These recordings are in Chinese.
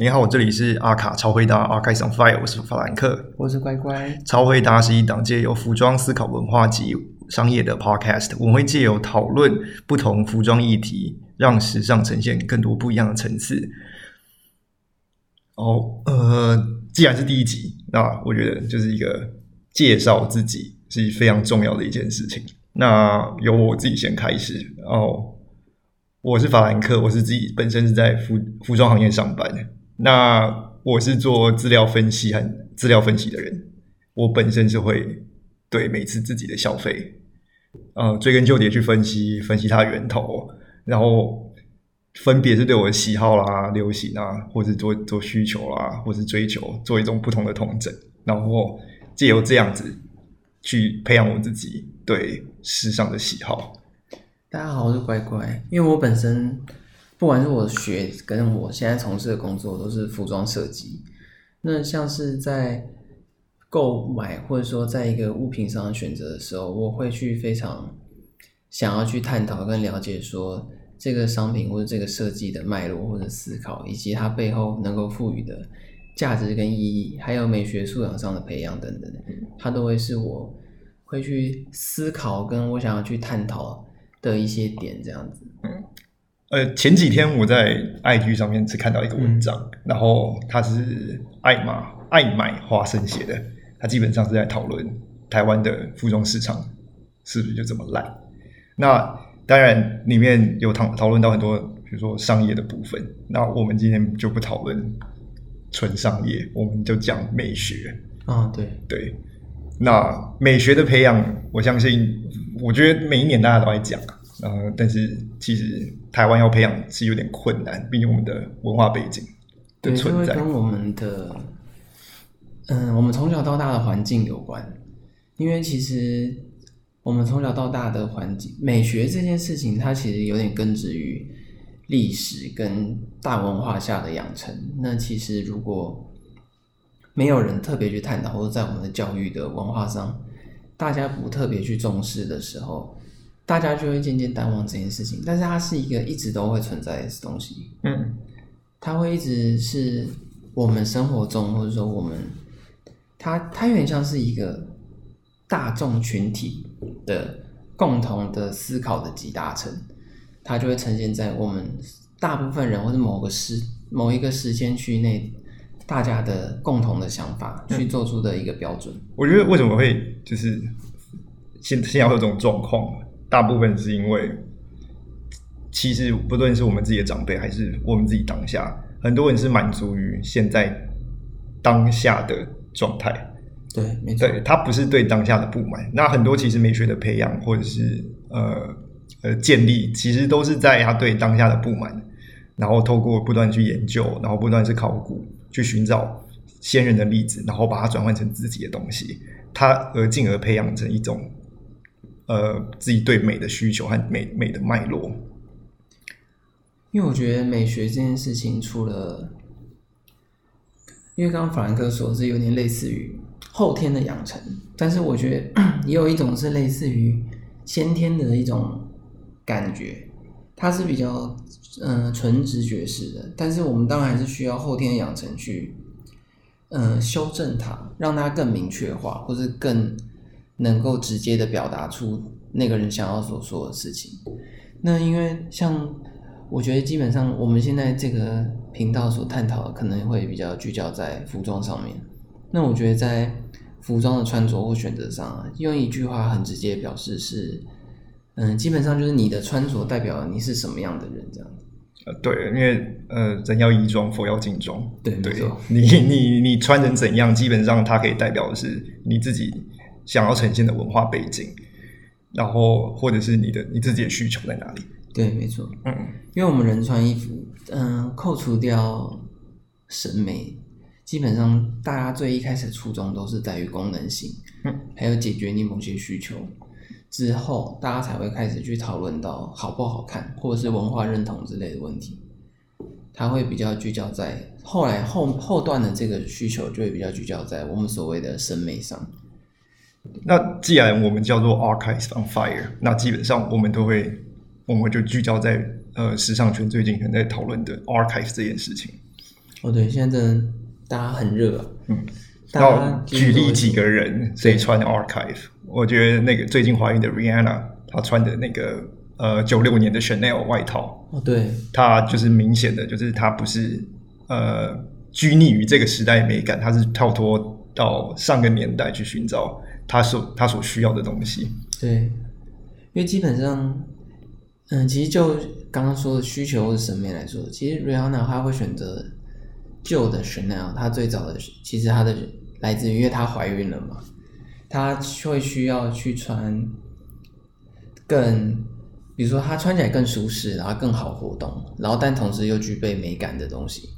你好，我这里是阿卡超回答 a r c h i on Fire，我是法兰克。我是乖乖。超回答是一档借由服装思考文化及商业的 Podcast，我们会借由讨论不同服装议题，让时尚呈现更多不一样的层次。哦，呃，既然是第一集，那我觉得就是一个介绍自己是非常重要的一件事情。那由我自己先开始哦。我是法兰克，我是自己本身是在服服装行业上班的。那我是做资料分析和资料分析的人。我本身是会对每次自己的消费，呃，追根究底去分析，分析它源头，然后分别是对我的喜好啦、流行啊，或者做做需求啦，或是追求做一种不同的统整，然后借由这样子去培养我自己对时尚的喜好。大家好，我是乖乖。因为我本身不管是我学跟我现在从事的工作都是服装设计，那像是在购买或者说在一个物品上选择的时候，我会去非常想要去探讨跟了解说这个商品或者这个设计的脉络或者思考，以及它背后能够赋予的价值跟意义，还有美学素养上的培养等等，它都会是我会去思考跟我想要去探讨。的一些点这样子，嗯，呃，前几天我在 IG 上面只看到一个文章，然后他是爱马爱买花生写的，他基本上是在讨论台湾的服装市场是不是就这么烂。那当然里面有讨讨论到很多，比如说商业的部分。那我们今天就不讨论纯商业，我们就讲美学。啊，对对，那美学的培养，我相信。我觉得每一年大家都在讲，呃，但是其实台湾要培养是有点困难，毕竟我们的文化背景的存在，跟我们的，嗯，我们从小到大的环境有关。因为其实我们从小到大的环境，美学这件事情，它其实有点根植于历史跟大文化下的养成。那其实如果没有人特别去探讨，或者在我们的教育的文化上。大家不特别去重视的时候，大家就会渐渐淡忘这件事情。但是它是一个一直都会存在的东西，嗯，它会一直是我们生活中，或者说我们，它它有点像是一个大众群体的共同的思考的集大成，它就会呈现在我们大部分人或者某个时某一个时间区内。大家的共同的想法去做出的一个标准。我觉得为什么会就是现现在会有这种状况，大部分是因为其实不论是我们自己的长辈，还是我们自己当下，很多人是满足于现在当下的状态。对，没错，对他不是对当下的不满。那很多其实美学的培养，或者是呃呃建立，其实都是在他对当下的不满，然后透过不断去研究，然后不断去考古。去寻找先人的例子，然后把它转换成自己的东西，他而进而培养成一种呃自己对美的需求和美美的脉络。因为我觉得美学这件事情，除了因为刚刚法兰克说是有点类似于后天的养成，但是我觉得 也有一种是类似于先天的一种感觉。它是比较嗯纯直觉式的，但是我们当然还是需要后天养成去嗯修正它，让它更明确化，或者更能够直接的表达出那个人想要所说的事情。那因为像我觉得基本上我们现在这个频道所探讨的可能会比较聚焦在服装上面。那我觉得在服装的穿着或选择上，用一句话很直接表示是。嗯，基本上就是你的穿着代表你是什么样的人，这样子。呃，对，因为呃，人要衣装，佛要金装。对，对，你你你穿成怎样，基本上它可以代表的是你自己想要呈现的文化背景，然后或者是你的你自己的需求在哪里。对，没错。嗯，因为我们人穿衣服，嗯，扣除掉审美，基本上大家最一开始初衷都是在于功能性，嗯，还有解决你某些需求。之后，大家才会开始去讨论到好不好看，或者是文化认同之类的问题。它会比较聚焦在后来后后段的这个需求，就会比较聚焦在我们所谓的审美上。那既然我们叫做 Archives on Fire，那基本上我们都会，我们就聚焦在呃时尚圈最近可能在讨论的 Archive 这件事情。哦，对，现在真的大家很热、啊，嗯，大然后家几乎都会举例几个人谁穿 Archive，我觉得那个最近怀孕的 Rihanna，她穿的那个呃九六年的 Chanel 外套，哦，对，她就是明显的，就是她不是呃拘泥于这个时代美感，她是跳脱到上个年代去寻找他所他所需要的东西。对，因为基本上，嗯，其实就刚刚说的需求或者审美来说，其实 Rihanna 她会选择旧的 Chanel，她最早的其实她的来自于因为她怀孕了嘛，她会需要去穿更，比如说她穿起来更舒适，然后更好活动，然后但同时又具备美感的东西。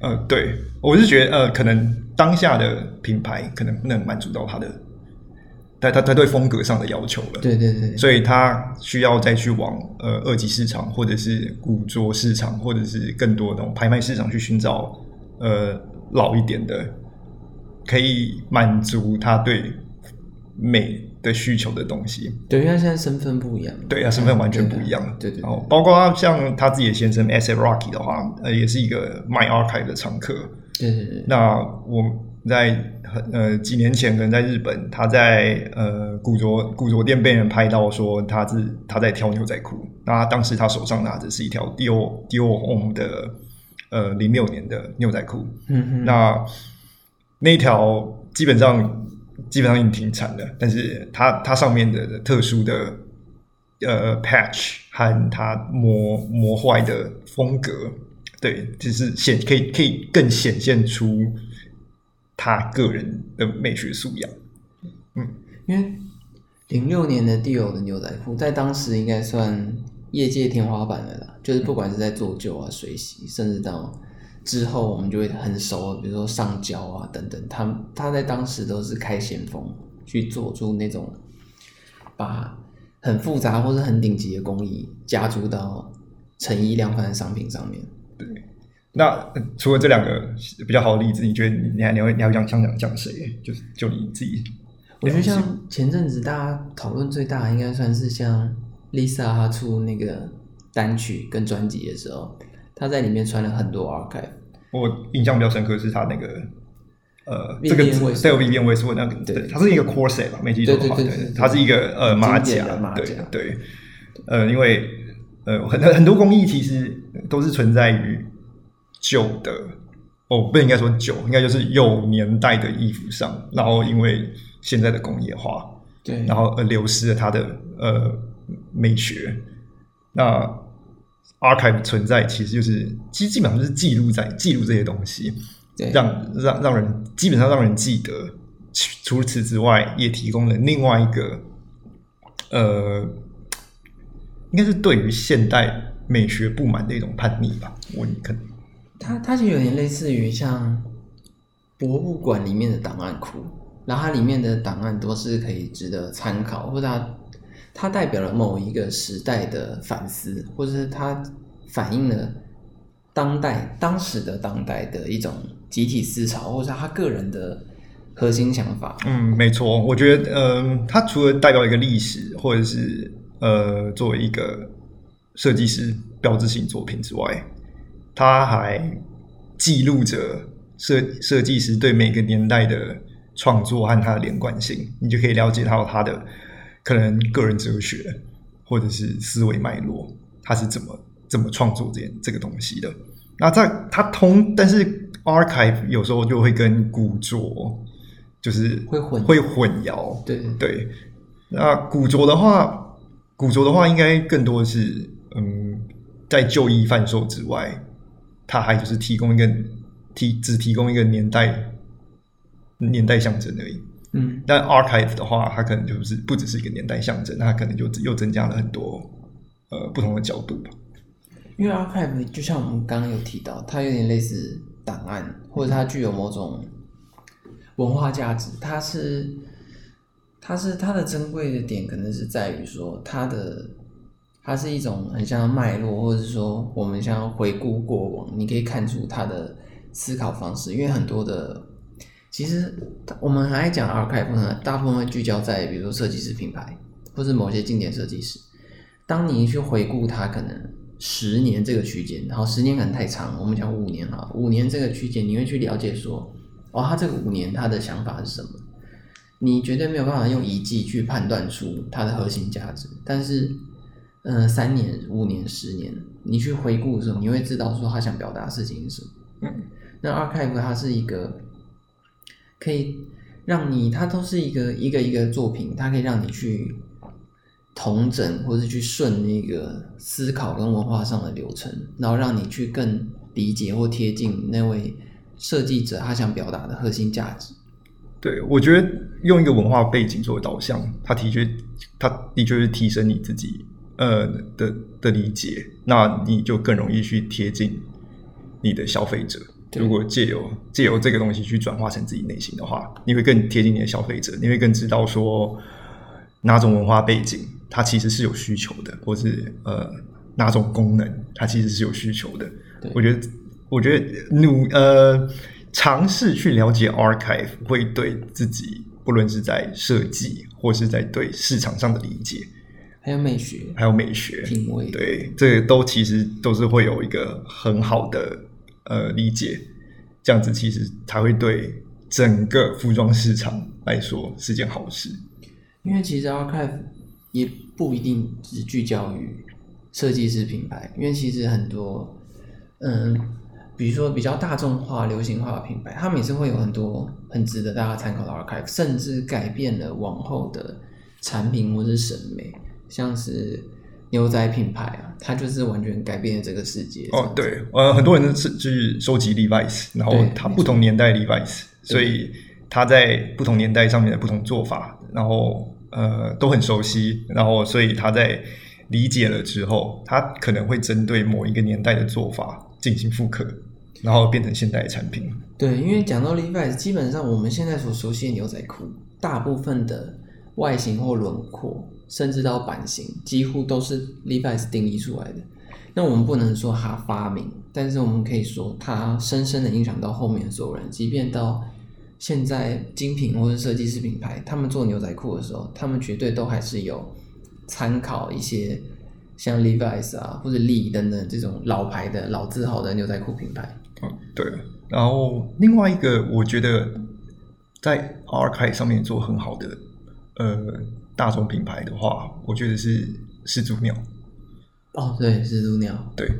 呃，对，我是觉得呃，可能当下的品牌可能不能满足到他的，他他他对风格上的要求了。对对对，所以他需要再去往呃二级市场，或者是古着市场，或者是更多的那种拍卖市场去寻找呃老一点的，可以满足他对美的需求的东西。对，因为他现在身份不一样，对啊，身份完全不一样。对对对然后包括像他自己的先生 S. Rocky 的话，呃，也是一个卖 archive 的常客。对对对，那我在很呃几年前，可能在日本，他在呃古着古着店被人拍到说他是他在挑牛仔裤。那当时他手上拿着是一条 Dior Dior Homme 的呃零六年的牛仔裤。嗯嗯，那那一条基本上基本上已经停产了，但是它它上面的特殊的呃 patch 和它磨磨坏的风格，对，就是显可以可以更显现出他个人的美学素养。嗯因为零六年的 d 欧的牛仔裤在当时应该算业界天花板了啦，就是不管是在做旧啊、水洗，甚至到之后我们就会很熟，比如说上交啊等等，他他在当时都是开先锋去做出那种把很复杂或者很顶级的工艺加注到成衣量贩的商品上面。对那呃除了这两个比较好的例子，你觉得你你还你会你还会想想讲讲谁？就是就你自己我觉得像前阵子大家讨论最大的，应该算是像 Lisa 她出那个单曲跟专辑的时候，她在里面穿了很多 archive。我印象比较深刻是他那个呃这个 Westwood 对 Vivian Westwood 那个，对。对，它是一个 corset 吧，没记错的话，对它是一个呃马甲的马，对甲。对，呃，因为呃很很很多工艺其实都是存在于旧的，哦，不应该说旧，应该就是有年代的衣服上，然后因为现在的工业化，对，然后呃流失了它的呃美学。那 archive 存在其实就是基基本上就是记录在记录这些东西，对让让让人基本上让人记得。除此之外，也提供了另外一个呃，应该是对于现代美学不满的一种叛逆吧。我可能它它其实有点类似于像博物馆里面的档案库，然后它里面的档案都是可以值得参考，或者它它代表了某一个时代的反思，或者是它反映了当代当时的当代的一种集体思潮，或者是他个人的核心想法。嗯，没错，我觉得，嗯、它除了代表一个历史，或者是呃，作为一个设计师标志性作品之外，它还记录着设设计师对每个年代的创作和它的连贯性，你就可以了解到他的可能个人哲学或者是思维脉络，他是怎么怎么创作这件这个东西的。那在它通，但是 archive 有时候就会跟古着就是会混会混淆，对对对。那古着的话，古着的话应该更多的是，嗯，在旧衣贩售之外，它还就是提供一个提只提供一个年代年代象征而已。嗯，但 archive 的话，它可能就是不只是一个年代象征，它可能就又增加了很多呃不同的角度吧。因为 archive 就像我们刚刚有提到，它有点类似档案，或者它具有某种文化价值。它是，它是它的珍贵的点，可能是在于说它的，它是一种很像脉络，或者是说我们想要回顾过往，你可以看出它的思考方式。因为很多的，其实我们很爱讲 archive 呢，大部分会聚焦在比如说设计师品牌，或是某些经典设计师。当你去回顾它，可能十年这个区间，然后十年可能太长，我们讲五年啊，五年这个区间，你会去了解说，哦，他这个五年他的想法是什么？你绝对没有办法用一季去判断出它的核心价值，但是，嗯、三年、五年、十年，你去回顾的时候，你会知道说他想表达的事情是什么。嗯，那 archive 它是一个可以让你，它都是一个一个一个作品，它可以让你去同整或者去顺那个思考跟文化上的流程，然后让你去更理解或贴近那位设计者他想表达的核心价值。对，我觉得用一个文化背景作为导向，它的确，它的确是提升你自己呃的的理解，那你就更容易去贴近你的消费者。对。如果借由借由这个东西去转化成自己内心的话，你会更贴近你的消费者，你会更知道说哪种文化背景它其实是有需求的，或是呃哪种功能它其实是有需求的。我觉得，我觉得努呃尝试去了解 archive 会对自己不论是在设计或是在对市场上的理解，还有美学、还有美学，品味，对，这都其实都是会有一个很好的呃理解，这样子其实才会对整个服装市场来说是件好事。因为其实 archive 也不一定只聚焦于设计师品牌，因为其实很多，嗯，比如说比较大众化、流行化的品牌，他们也是会有很多很值得大家参考的 archive，甚至改变了往后的产品或是审美，像是牛仔品牌啊，它就是完全改变了这个世界。哦，对，呃，很多人是去收集 Levi's，然后对没它不同年代 Levi's，所以他在不同年代上面的不同做法，然后呃都很熟悉，然后所以他在理解了之后，他可能会针对某一个年代的做法进行复刻，然后变成现代的产品。对，因为讲到 Levi's，基本上我们现在所熟悉的牛仔裤，大部分的外形或轮廓，甚至到版型，几乎都是 Levi's 定义出来的。那我们不能说它发明，但是我们可以说它深深的影响到后面所有人，即便到现在精品或者设计师品牌，他们做牛仔裤的时候，他们绝对都还是有参考一些像 Levi's 啊或者 Lee 等等这种老牌的老字号的牛仔裤品牌。嗯，对。然后另外一个，我觉得在 Archive 上面做很好的呃大众品牌的话，我觉得是始祖鸟。哦，对，始祖鸟。对，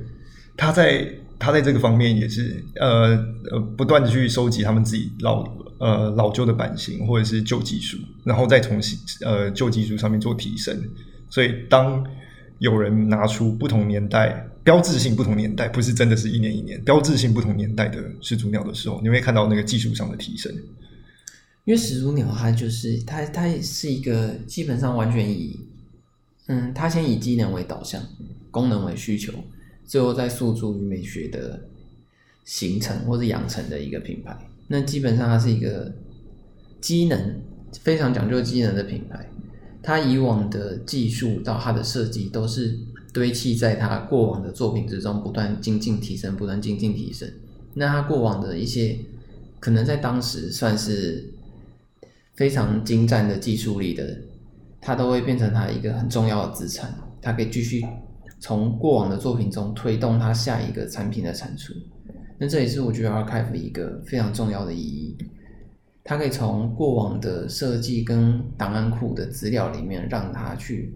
他在他在这个方面也是呃呃不断的去收集他们自己老呃老旧的版型或者是旧技术，然后再从新呃旧技术上面做提升。所以当有人拿出不同年代标志性不同年代，不是真的是一年一年标志性不同年代的始祖鸟的时候，你会看到那个技术上的提升。因为始祖鸟它就是它，它是一个基本上完全以，嗯，它先以机能为导向，功能为需求，最后再诉诸于美学的形成或者养成的一个品牌。那基本上它是一个机能非常讲究机能的品牌，它以往的技术到它的设计都是堆砌在它过往的作品之中，不断精进提升，不断精进提升。那它过往的一些可能在当时算是非常精湛的技术力的，人，他都会变成他一个很重要的资产，他可以继续从过往的作品中推动他下一个产品的产出。那这也是我觉得 Archive 一个非常重要的意义，它可以从过往的设计跟档案库的资料里面，让他去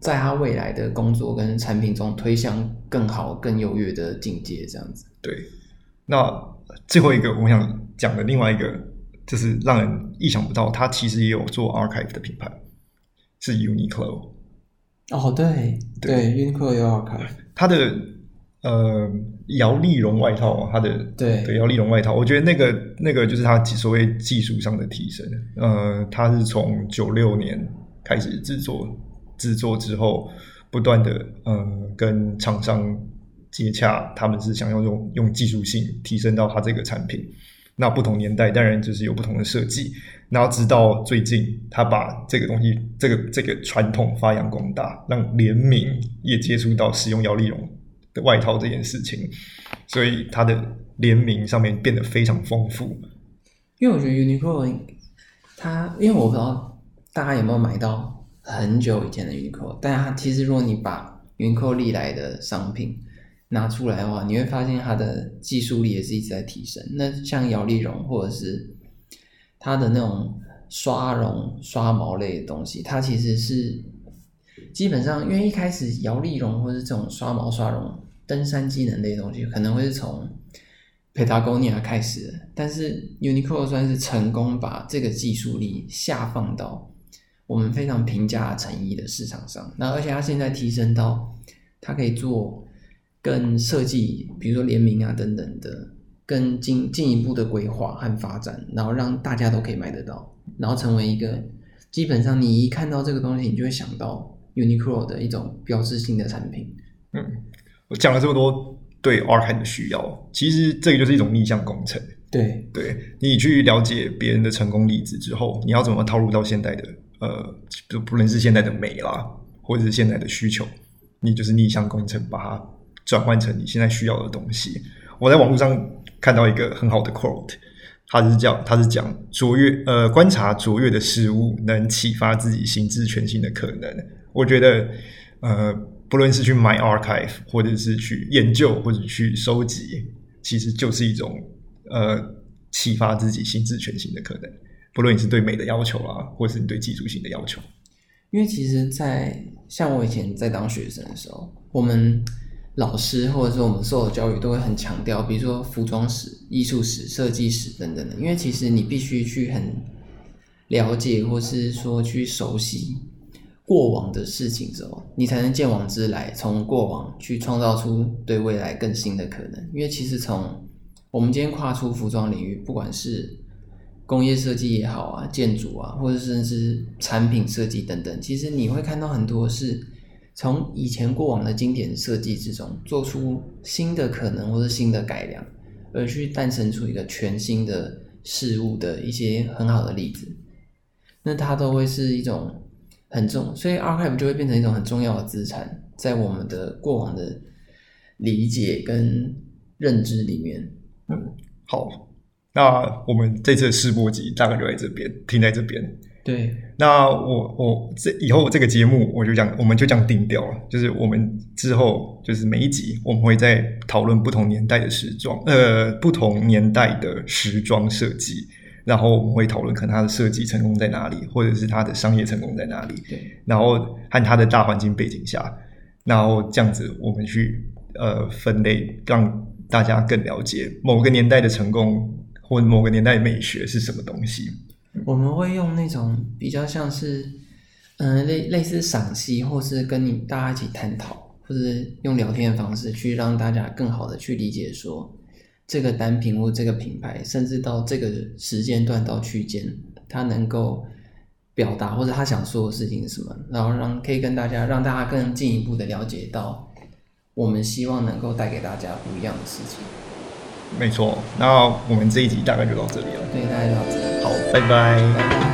在他未来的工作跟产品中推向更好、更优越的境界，这样子。对，那最后一个我想讲的另外一个，就是让人意想不到，它其实也有做 archive 的品牌，是 Uniqlo。哦，对对，Uniqlo 有 Archive，它的呃摇粒绒外套，它的对对摇粒绒外套，我觉得那个那个就是它所谓技术上的提升。呃，它是从九六年开始制作，制作之后不断的呃跟厂商接洽，他们是想要用用技术性提升到它这个产品。那不同年代当然就是有不同的设计，然后直到最近，他把这个东西，这个这个传统发扬光大，让联名也接触到使用摇粒绒的外套这件事情，所以它的联名上面变得非常丰富。因为我觉得 Uniqlo 它，因为我不知道大家有没有买到很久以前的 Uniqlo，但它其实如果你把 Uniqlo 历来的商品拿出来的话，你会发现它的技术力也是一直在提升。那像摇粒绒或者是它的那种刷绒、刷毛类的东西，它其实是基本上，因为一开始摇粒绒或者是这种刷毛、刷绒、登山机能类的东西，可能会是从 Patagonia 开始的，但是 Uniqlo 算是成功把这个技术力下放到我们非常平价成衣的市场上。那而且它现在提升到，它可以做更设计，比如说联名啊等等的，更进进一步的规划和发展，然后让大家都可以买得到，然后成为一个基本上你一看到这个东西，你就会想到 Uniqlo 的一种标志性的产品。嗯，我讲了这么多对 archive 的需要，其实这个就是一种逆向工程。对，对你去了解别人的成功例子之后，你要怎么套入到现代的呃，就不论是现代的美啦，或者是现在的需求，你就是逆向工程，把它转换成你现在需要的东西。我在网络上看到一个很好的 quote，他是讲他是讲卓越呃观察卓越的事物，能启发自己心智全新的可能。我觉得呃，不论是去买 archive，或者是去研究，或者去收集，其实就是一种呃启发自己心智全新的可能。不论你是对美的要求啊，或是你对技术性的要求。因为其实在，像我以前在当学生的时候，我们老师或者说我们受的教育都会很强调，比如说服装史、艺术史、设计史等等的。因为其实你必须去很了解，或是说去熟悉过往的事情之后，你才能见往知来，从过往去创造出对未来更新的可能。因为其实从我们今天跨出服装领域，不管是工业设计也好啊，建筑啊，或者甚至产品设计等等，其实你会看到很多是从以前过往的经典设计之中做出新的可能或者新的改良，而去诞生出一个全新的事物的一些很好的例子。那它都会是一种很重，所以 archive 就会变成一种很重要的资产，在我们的过往的理解跟认知里面。嗯，好。那我们这次的试播集大概就在这边，停在这边。对，那我我这以后这个节目我就讲，我们就这样定掉了。就是我们之后就是每一集我们会在讨论不同年代的时装，呃，不同年代的时装设计，然后我们会讨论可能它的设计成功在哪里，或者是它的商业成功在哪里。对，然后和它的大环境背景下，然后这样子我们去呃分类，让大家更了解某个年代的成功。或某个年代美学是什么东西？我们会用那种比较像是，嗯，类类似赏析，或是跟你大家一起探讨，或者用聊天的方式去让大家更好的去理解说这个单品或这个品牌，甚至到这个时间段到区间，它能够表达或者他想说的事情是什么，然后让可以跟大家让大家更进一步的了解到我们希望能够带给大家不一样的事情。没错，那我们这一集大概就到这里了。对，大概到这里。拜拜。拜拜。